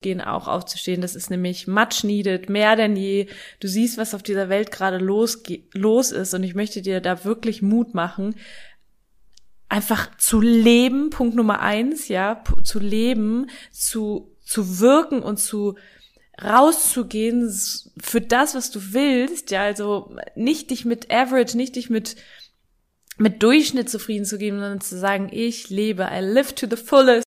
gehen auch aufzustehen. Das ist nämlich much needed, mehr denn je. Du siehst, was auf dieser Welt gerade los, los ist und ich möchte dir da wirklich Mut machen, einfach zu leben, Punkt Nummer eins, ja, zu leben, zu, zu wirken und zu rauszugehen für das, was du willst, ja, also nicht dich mit Average, nicht dich mit mit Durchschnitt zufrieden zu geben, sondern zu sagen, ich lebe, I live to the fullest.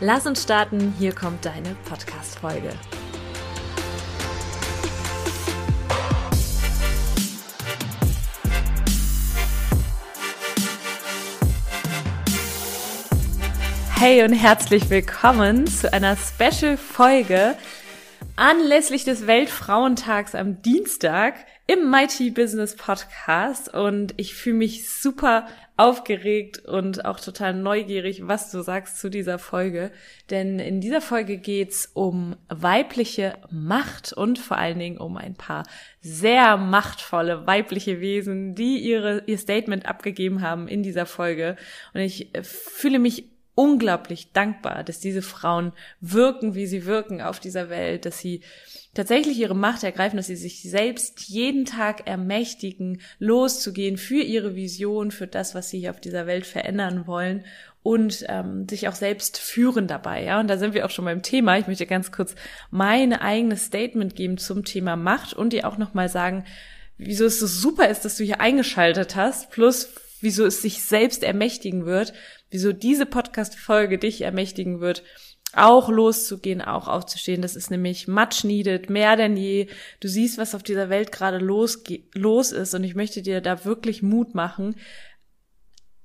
Lass uns starten, hier kommt deine Podcast-Folge. Hey und herzlich willkommen zu einer Special-Folge anlässlich des Weltfrauentags am Dienstag im Mighty Business Podcast und ich fühle mich super aufgeregt und auch total neugierig, was du sagst zu dieser Folge. Denn in dieser Folge geht's um weibliche Macht und vor allen Dingen um ein paar sehr machtvolle weibliche Wesen, die ihre, ihr Statement abgegeben haben in dieser Folge. Und ich fühle mich unglaublich dankbar, dass diese Frauen wirken, wie sie wirken auf dieser Welt, dass sie tatsächlich ihre Macht ergreifen, dass sie sich selbst jeden Tag ermächtigen, loszugehen für ihre Vision, für das, was sie hier auf dieser Welt verändern wollen und ähm, sich auch selbst führen dabei. Ja, und da sind wir auch schon beim Thema. Ich möchte ganz kurz mein eigenes Statement geben zum Thema Macht und dir auch nochmal sagen, wieso es so super ist, dass du hier eingeschaltet hast, plus wieso es sich selbst ermächtigen wird, wieso diese Podcast-Folge dich ermächtigen wird, auch loszugehen, auch aufzustehen. Das ist nämlich much needed, mehr denn je. Du siehst, was auf dieser Welt gerade los, los ist und ich möchte dir da wirklich Mut machen,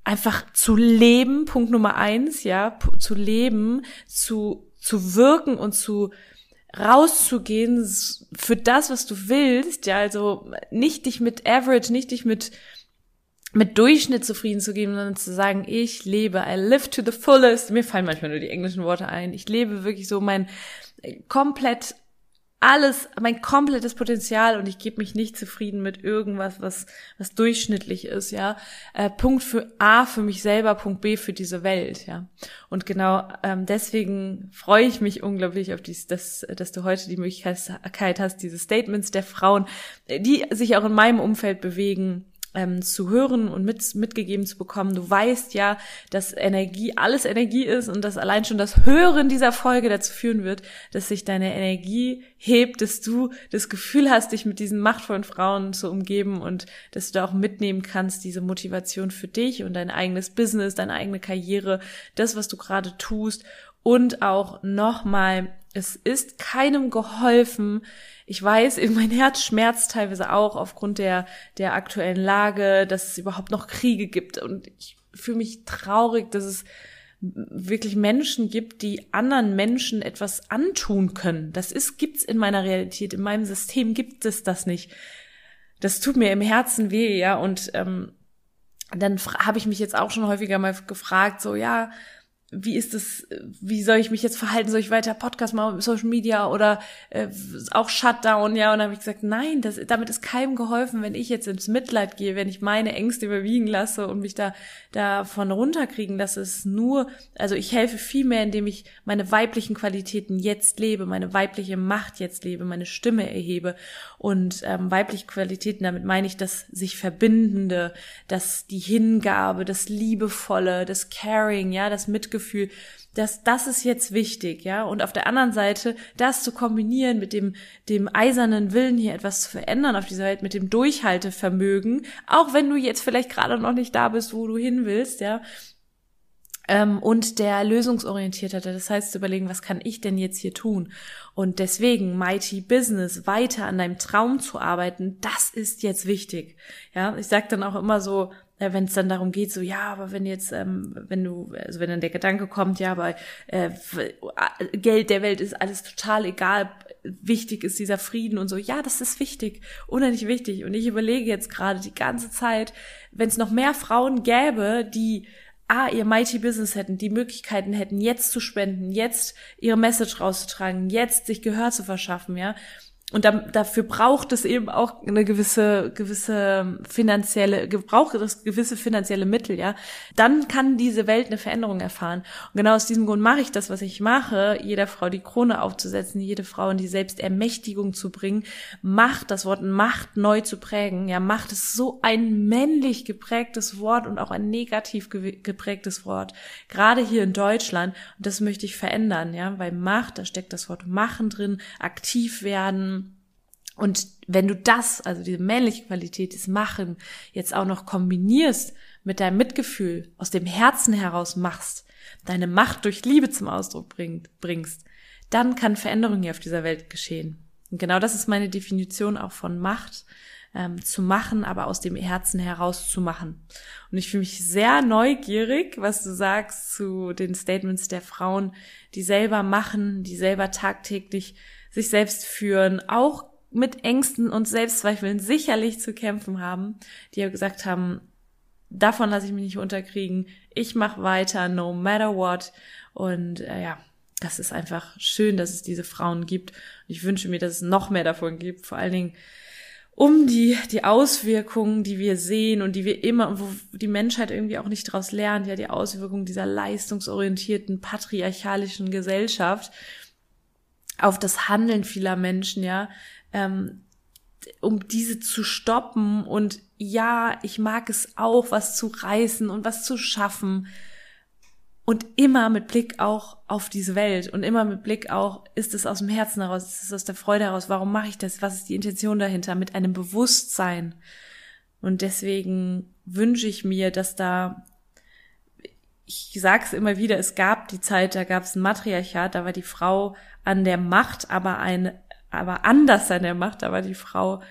einfach zu leben, Punkt Nummer eins, ja, zu leben, zu, zu wirken und zu rauszugehen für das, was du willst, ja, also nicht dich mit Average, nicht dich mit mit Durchschnitt zufrieden zu geben, sondern zu sagen, ich lebe, I live to the fullest. Mir fallen manchmal nur die englischen Worte ein. Ich lebe wirklich so mein äh, komplett alles, mein komplettes Potenzial und ich gebe mich nicht zufrieden mit irgendwas, was, was durchschnittlich ist, ja. Äh, Punkt für A für mich selber, Punkt B für diese Welt, ja. Und genau ähm, deswegen freue ich mich unglaublich auf dies, dass, dass du heute die Möglichkeit hast, diese Statements der Frauen, die sich auch in meinem Umfeld bewegen, ähm, zu hören und mit, mitgegeben zu bekommen. Du weißt ja, dass Energie alles Energie ist und dass allein schon das Hören dieser Folge dazu führen wird, dass sich deine Energie hebt, dass du das Gefühl hast, dich mit diesen machtvollen Frauen zu umgeben und dass du da auch mitnehmen kannst, diese Motivation für dich und dein eigenes Business, deine eigene Karriere, das, was du gerade tust und auch nochmal, es ist keinem geholfen. Ich weiß, mein Herz schmerzt teilweise auch aufgrund der, der aktuellen Lage, dass es überhaupt noch Kriege gibt. Und ich fühle mich traurig, dass es wirklich Menschen gibt, die anderen Menschen etwas antun können. Das ist, gibt's in meiner Realität, in meinem System gibt es das nicht. Das tut mir im Herzen weh, ja. Und ähm, dann habe ich mich jetzt auch schon häufiger mal gefragt, so ja, wie ist es, wie soll ich mich jetzt verhalten? Soll ich weiter Podcast machen, Social Media oder äh, auch Shutdown? Ja, und dann habe ich gesagt, nein, das, damit ist keinem geholfen, wenn ich jetzt ins Mitleid gehe, wenn ich meine Ängste überwiegen lasse und mich da davon runterkriegen. Das ist nur, also ich helfe viel mehr, indem ich meine weiblichen Qualitäten jetzt lebe, meine weibliche Macht jetzt lebe, meine Stimme erhebe und ähm, weibliche Qualitäten, damit meine ich das sich verbindende, das die Hingabe, das liebevolle, das Caring, ja, das Mitgefühl Mitgefühl, dass das ist jetzt wichtig, ja. Und auf der anderen Seite, das zu kombinieren mit dem, dem eisernen Willen, hier etwas zu verändern auf dieser Welt, mit dem Durchhaltevermögen, auch wenn du jetzt vielleicht gerade noch nicht da bist, wo du hin willst, ja. Ähm, und der lösungsorientierte, das heißt zu überlegen, was kann ich denn jetzt hier tun? Und deswegen Mighty Business, weiter an deinem Traum zu arbeiten, das ist jetzt wichtig. Ja, ich sag dann auch immer so, wenn es dann darum geht, so ja, aber wenn jetzt, ähm, wenn du, also wenn dann der Gedanke kommt, ja, aber äh, Geld der Welt ist alles total egal, wichtig ist dieser Frieden und so, ja, das ist wichtig, unheimlich wichtig. Und ich überlege jetzt gerade die ganze Zeit, wenn es noch mehr Frauen gäbe, die A, ihr Mighty Business hätten, die Möglichkeiten hätten, jetzt zu spenden, jetzt ihre Message rauszutragen, jetzt sich Gehör zu verschaffen, ja, und da, dafür braucht es eben auch eine gewisse gewisse finanzielle braucht es gewisse finanzielle Mittel ja. Dann kann diese Welt eine Veränderung erfahren. Und genau aus diesem Grund mache ich das was ich mache jeder Frau die Krone aufzusetzen jede Frau in die Selbstermächtigung zu bringen Macht das Wort Macht neu zu prägen ja. Macht ist so ein männlich geprägtes Wort und auch ein negativ geprägtes Wort gerade hier in Deutschland. Und das möchte ich verändern ja weil Macht da steckt das Wort machen drin aktiv werden und wenn du das, also diese männliche Qualität, das Machen, jetzt auch noch kombinierst mit deinem Mitgefühl, aus dem Herzen heraus machst, deine Macht durch Liebe zum Ausdruck bringt, bringst, dann kann Veränderung hier auf dieser Welt geschehen. Und genau das ist meine Definition auch von Macht, ähm, zu machen, aber aus dem Herzen heraus zu machen. Und ich fühle mich sehr neugierig, was du sagst zu den Statements der Frauen, die selber machen, die selber tagtäglich sich selbst führen, auch mit Ängsten und Selbstzweifeln sicherlich zu kämpfen haben, die ja gesagt haben, davon lasse ich mich nicht unterkriegen, ich mache weiter, no matter what. Und äh, ja, das ist einfach schön, dass es diese Frauen gibt. Ich wünsche mir, dass es noch mehr davon gibt, vor allen Dingen um die, die Auswirkungen, die wir sehen und die wir immer, wo die Menschheit irgendwie auch nicht daraus lernt, ja, die Auswirkungen dieser leistungsorientierten, patriarchalischen Gesellschaft auf das Handeln vieler Menschen, ja, ähm, um diese zu stoppen. Und ja, ich mag es auch, was zu reißen und was zu schaffen. Und immer mit Blick auch auf diese Welt und immer mit Blick auch, ist es aus dem Herzen heraus, ist es aus der Freude heraus, warum mache ich das, was ist die Intention dahinter, mit einem Bewusstsein. Und deswegen wünsche ich mir, dass da, ich sage es immer wieder, es gab die Zeit, da gab es ein Matriarchat, da war die Frau an der Macht, aber ein aber anders an der Macht, da war die Frau,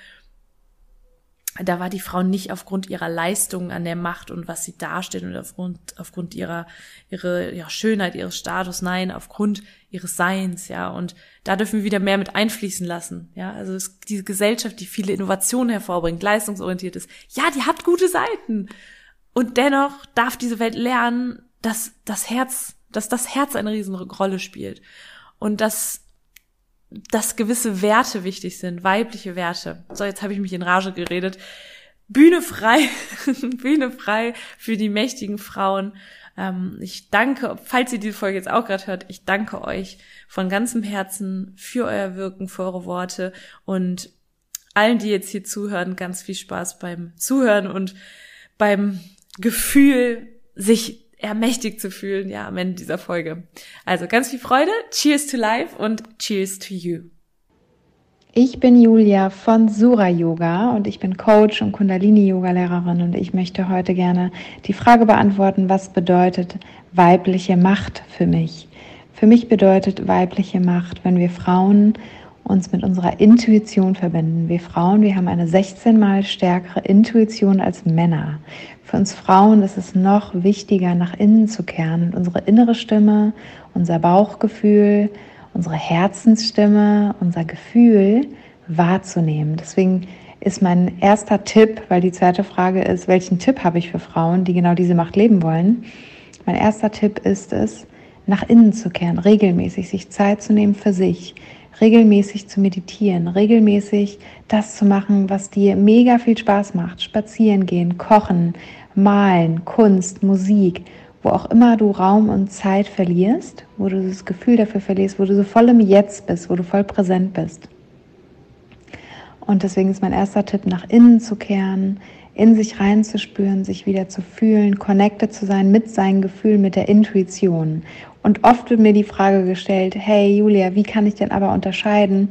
da war die Frau nicht aufgrund ihrer Leistungen an der Macht und was sie darstellt und aufgrund, aufgrund ihrer, ihre, ja, Schönheit, ihres Status, nein, aufgrund ihres Seins, ja, und da dürfen wir wieder mehr mit einfließen lassen, ja, also es, diese Gesellschaft, die viele Innovationen hervorbringt, leistungsorientiert ist, ja, die hat gute Seiten. Und dennoch darf diese Welt lernen, dass das Herz, dass das Herz eine Riesenrolle spielt. Und dass dass gewisse Werte wichtig sind, weibliche Werte. So, jetzt habe ich mich in Rage geredet. Bühne frei, Bühne frei für die mächtigen Frauen. Ähm, ich danke, falls ihr diese Folge jetzt auch gerade hört, ich danke euch von ganzem Herzen für euer Wirken, für eure Worte und allen, die jetzt hier zuhören, ganz viel Spaß beim Zuhören und beim Gefühl, sich ermächtigt zu fühlen, ja, am Ende dieser Folge. Also ganz viel Freude, cheers to life und cheers to you. Ich bin Julia von Sura Yoga und ich bin Coach und Kundalini Yoga Lehrerin und ich möchte heute gerne die Frage beantworten, was bedeutet weibliche Macht für mich? Für mich bedeutet weibliche Macht, wenn wir Frauen uns mit unserer Intuition verbinden. Wir Frauen, wir haben eine 16 mal stärkere Intuition als Männer. Für uns Frauen ist es noch wichtiger, nach innen zu kehren und unsere innere Stimme, unser Bauchgefühl, unsere Herzensstimme, unser Gefühl wahrzunehmen. Deswegen ist mein erster Tipp, weil die zweite Frage ist, welchen Tipp habe ich für Frauen, die genau diese Macht leben wollen? Mein erster Tipp ist es, nach innen zu kehren, regelmäßig sich Zeit zu nehmen für sich, regelmäßig zu meditieren, regelmäßig das zu machen, was dir mega viel Spaß macht. Spazieren gehen, kochen, malen, Kunst, Musik, wo auch immer du Raum und Zeit verlierst, wo du das Gefühl dafür verlierst, wo du so voll im Jetzt bist, wo du voll präsent bist. Und deswegen ist mein erster Tipp, nach innen zu kehren, in sich reinzuspüren, sich wieder zu fühlen, connected zu sein mit seinen Gefühlen, mit der Intuition. Und oft wird mir die Frage gestellt, hey Julia, wie kann ich denn aber unterscheiden,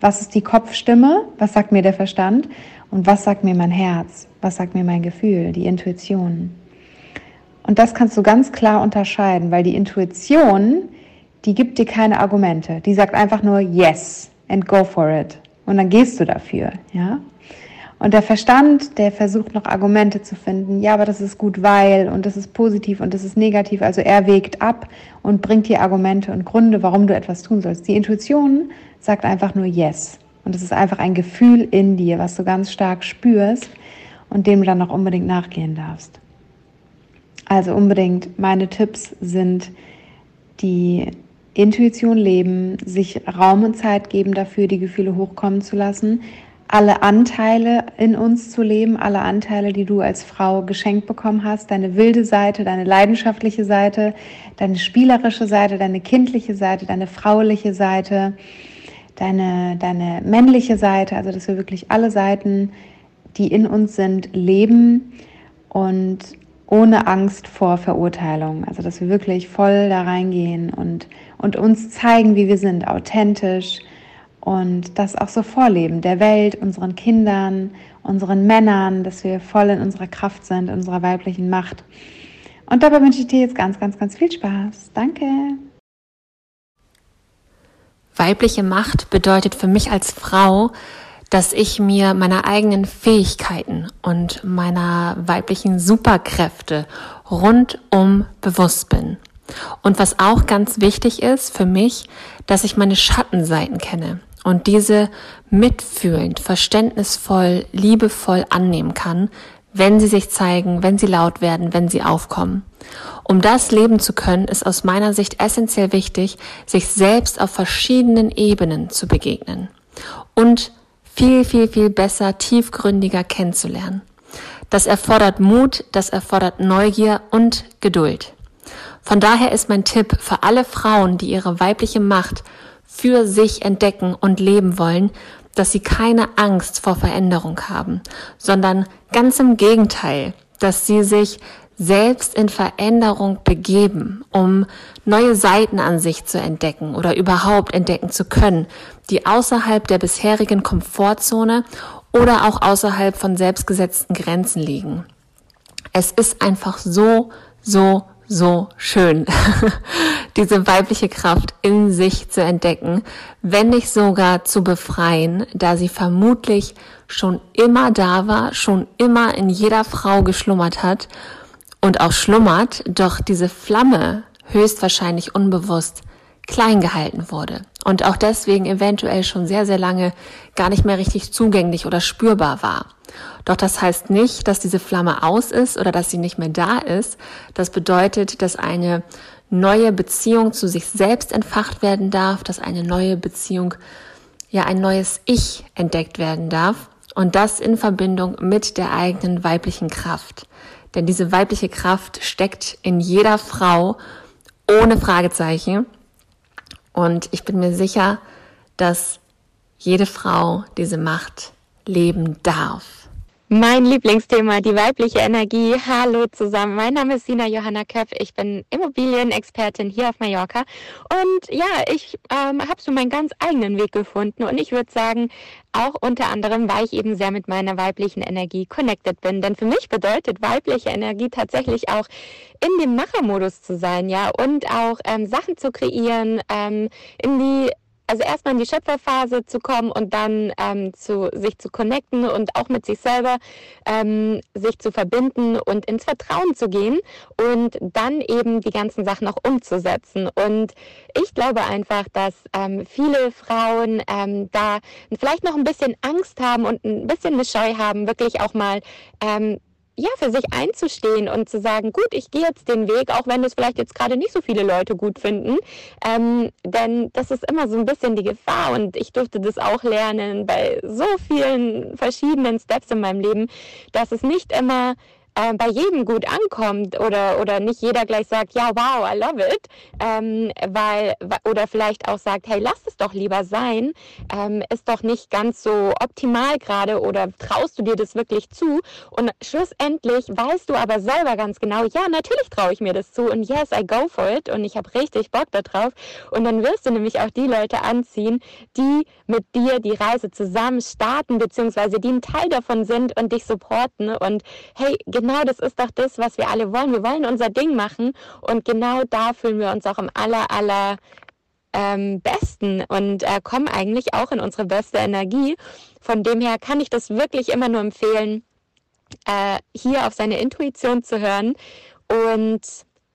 was ist die Kopfstimme, was sagt mir der Verstand und was sagt mir mein Herz, was sagt mir mein Gefühl, die Intuition. Und das kannst du ganz klar unterscheiden, weil die Intuition, die gibt dir keine Argumente. Die sagt einfach nur yes and go for it. Und dann gehst du dafür, ja? Und der Verstand, der versucht noch Argumente zu finden. Ja, aber das ist gut, weil und das ist positiv und das ist negativ. Also er wägt ab und bringt dir Argumente und Gründe, warum du etwas tun sollst. Die Intuition sagt einfach nur Yes. Und es ist einfach ein Gefühl in dir, was du ganz stark spürst und dem du dann auch unbedingt nachgehen darfst. Also unbedingt, meine Tipps sind die Intuition leben, sich Raum und Zeit geben dafür, die Gefühle hochkommen zu lassen, alle Anteile in uns zu leben, alle Anteile, die du als Frau geschenkt bekommen hast, deine wilde Seite, deine leidenschaftliche Seite, deine spielerische Seite, deine kindliche Seite, deine frauliche Seite, deine, deine männliche Seite, also dass wir wirklich alle Seiten, die in uns sind, leben und ohne Angst vor Verurteilung. Also dass wir wirklich voll da reingehen und, und uns zeigen, wie wir sind, authentisch und das auch so vorleben, der Welt, unseren Kindern, unseren Männern, dass wir voll in unserer Kraft sind, in unserer weiblichen Macht. Und dabei wünsche ich dir jetzt ganz, ganz, ganz viel Spaß. Danke. Weibliche Macht bedeutet für mich als Frau, dass ich mir meiner eigenen Fähigkeiten und meiner weiblichen Superkräfte rundum bewusst bin. Und was auch ganz wichtig ist für mich, dass ich meine Schattenseiten kenne und diese mitfühlend, verständnisvoll, liebevoll annehmen kann, wenn sie sich zeigen, wenn sie laut werden, wenn sie aufkommen. Um das leben zu können, ist aus meiner Sicht essentiell wichtig, sich selbst auf verschiedenen Ebenen zu begegnen und viel, viel, viel besser, tiefgründiger kennenzulernen. Das erfordert Mut, das erfordert Neugier und Geduld. Von daher ist mein Tipp für alle Frauen, die ihre weibliche Macht für sich entdecken und leben wollen, dass sie keine Angst vor Veränderung haben, sondern ganz im Gegenteil, dass sie sich selbst in Veränderung begeben, um neue Seiten an sich zu entdecken oder überhaupt entdecken zu können, die außerhalb der bisherigen Komfortzone oder auch außerhalb von selbstgesetzten Grenzen liegen. Es ist einfach so, so, so schön, diese weibliche Kraft in sich zu entdecken, wenn nicht sogar zu befreien, da sie vermutlich schon immer da war, schon immer in jeder Frau geschlummert hat und auch schlummert, doch diese Flamme höchstwahrscheinlich unbewusst klein gehalten wurde und auch deswegen eventuell schon sehr, sehr lange gar nicht mehr richtig zugänglich oder spürbar war. Doch das heißt nicht, dass diese Flamme aus ist oder dass sie nicht mehr da ist. Das bedeutet, dass eine neue Beziehung zu sich selbst entfacht werden darf, dass eine neue Beziehung, ja, ein neues Ich entdeckt werden darf und das in Verbindung mit der eigenen weiblichen Kraft. Denn diese weibliche Kraft steckt in jeder Frau ohne Fragezeichen. Und ich bin mir sicher, dass jede Frau diese Macht leben darf. Mein Lieblingsthema, die weibliche Energie. Hallo zusammen. Mein Name ist Sina Johanna Köpf. Ich bin Immobilienexpertin hier auf Mallorca. Und ja, ich ähm, habe so meinen ganz eigenen Weg gefunden. Und ich würde sagen, auch unter anderem, weil ich eben sehr mit meiner weiblichen Energie connected bin. Denn für mich bedeutet weibliche Energie tatsächlich auch in dem Machermodus zu sein, ja, und auch ähm, Sachen zu kreieren, ähm, in die also erstmal in die Schöpferphase zu kommen und dann ähm, zu sich zu connecten und auch mit sich selber ähm, sich zu verbinden und ins Vertrauen zu gehen und dann eben die ganzen Sachen auch umzusetzen. Und ich glaube einfach, dass ähm, viele Frauen ähm, da vielleicht noch ein bisschen Angst haben und ein bisschen eine Scheu haben, wirklich auch mal ähm, ja, für sich einzustehen und zu sagen, gut, ich gehe jetzt den Weg, auch wenn das vielleicht jetzt gerade nicht so viele Leute gut finden. Ähm, denn das ist immer so ein bisschen die Gefahr und ich durfte das auch lernen bei so vielen verschiedenen Steps in meinem Leben, dass es nicht immer äh, bei jedem gut ankommt oder, oder nicht jeder gleich sagt, ja, wow, I love it, ähm, weil, oder vielleicht auch sagt, hey, lass es doch lieber sein, ähm, ist doch nicht ganz so optimal gerade oder traust du dir das wirklich zu? Und schlussendlich weißt du aber selber ganz genau, ja, natürlich traue ich mir das zu und yes, I go for it und ich habe richtig Bock darauf. Und dann wirst du nämlich auch die Leute anziehen, die mit dir die Reise zusammen starten, beziehungsweise die ein Teil davon sind und dich supporten. Und hey, genau genau das ist doch das, was wir alle wollen. Wir wollen unser Ding machen und genau da fühlen wir uns auch am aller, aller ähm, besten und äh, kommen eigentlich auch in unsere beste Energie. Von dem her kann ich das wirklich immer nur empfehlen, äh, hier auf seine Intuition zu hören und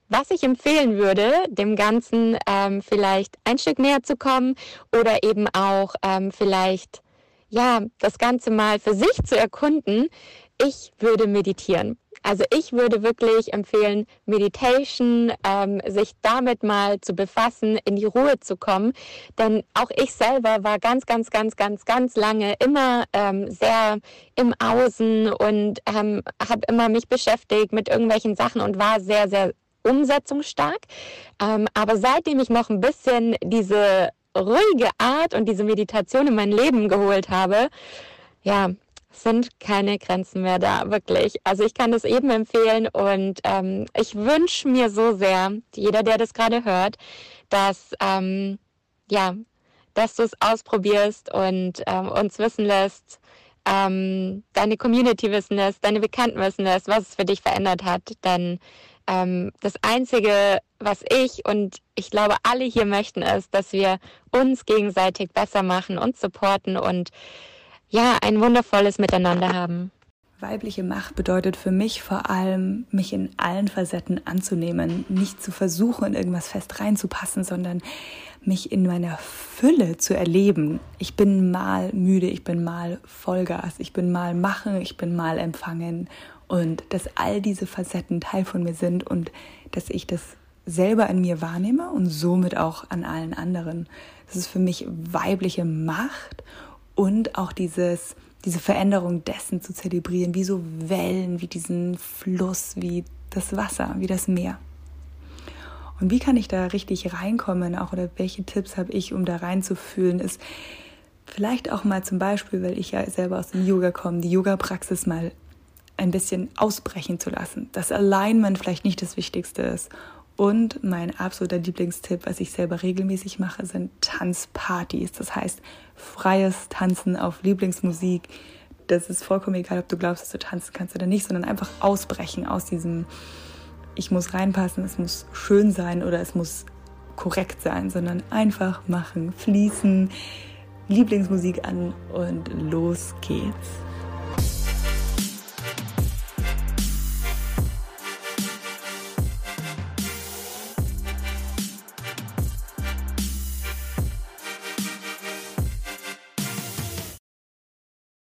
was ich empfehlen würde, dem Ganzen ähm, vielleicht ein Stück näher zu kommen oder eben auch ähm, vielleicht ja das Ganze mal für sich zu erkunden, ich würde meditieren. Also ich würde wirklich empfehlen, Meditation, ähm, sich damit mal zu befassen, in die Ruhe zu kommen. Denn auch ich selber war ganz, ganz, ganz, ganz, ganz lange immer ähm, sehr im Außen und ähm, habe immer mich beschäftigt mit irgendwelchen Sachen und war sehr, sehr umsetzungsstark. Ähm, aber seitdem ich noch ein bisschen diese ruhige Art und diese Meditation in mein Leben geholt habe, ja, sind keine Grenzen mehr da, wirklich. Also ich kann das eben empfehlen und ähm, ich wünsche mir so sehr, jeder, der das gerade hört, dass ähm, ja, dass du es ausprobierst und ähm, uns wissen lässt, ähm, deine Community wissen lässt, deine Bekannten wissen lässt, was es für dich verändert hat. Denn ähm, das Einzige, was ich und ich glaube alle hier möchten, ist, dass wir uns gegenseitig besser machen und supporten und ja, ein wundervolles Miteinander haben. Weibliche Macht bedeutet für mich vor allem, mich in allen Facetten anzunehmen, nicht zu versuchen, in irgendwas fest reinzupassen, sondern mich in meiner Fülle zu erleben. Ich bin mal müde, ich bin mal Vollgas, ich bin mal machen, ich bin mal empfangen und dass all diese Facetten Teil von mir sind und dass ich das selber in mir wahrnehme und somit auch an allen anderen. Das ist für mich weibliche Macht und auch dieses, diese Veränderung dessen zu zelebrieren, wie so Wellen, wie diesen Fluss, wie das Wasser, wie das Meer. Und wie kann ich da richtig reinkommen, auch oder welche Tipps habe ich, um da reinzufühlen, ist vielleicht auch mal zum Beispiel, weil ich ja selber aus dem Yoga komme, die Yoga-Praxis mal ein bisschen ausbrechen zu lassen. Das Alignment vielleicht nicht das Wichtigste ist und mein absoluter Lieblingstipp, was ich selber regelmäßig mache, sind Tanzpartys. Das heißt, freies Tanzen auf Lieblingsmusik. Das ist vollkommen egal, ob du glaubst, dass du tanzen kannst oder nicht, sondern einfach ausbrechen aus diesem, ich muss reinpassen, es muss schön sein oder es muss korrekt sein, sondern einfach machen, fließen, Lieblingsmusik an und los geht's.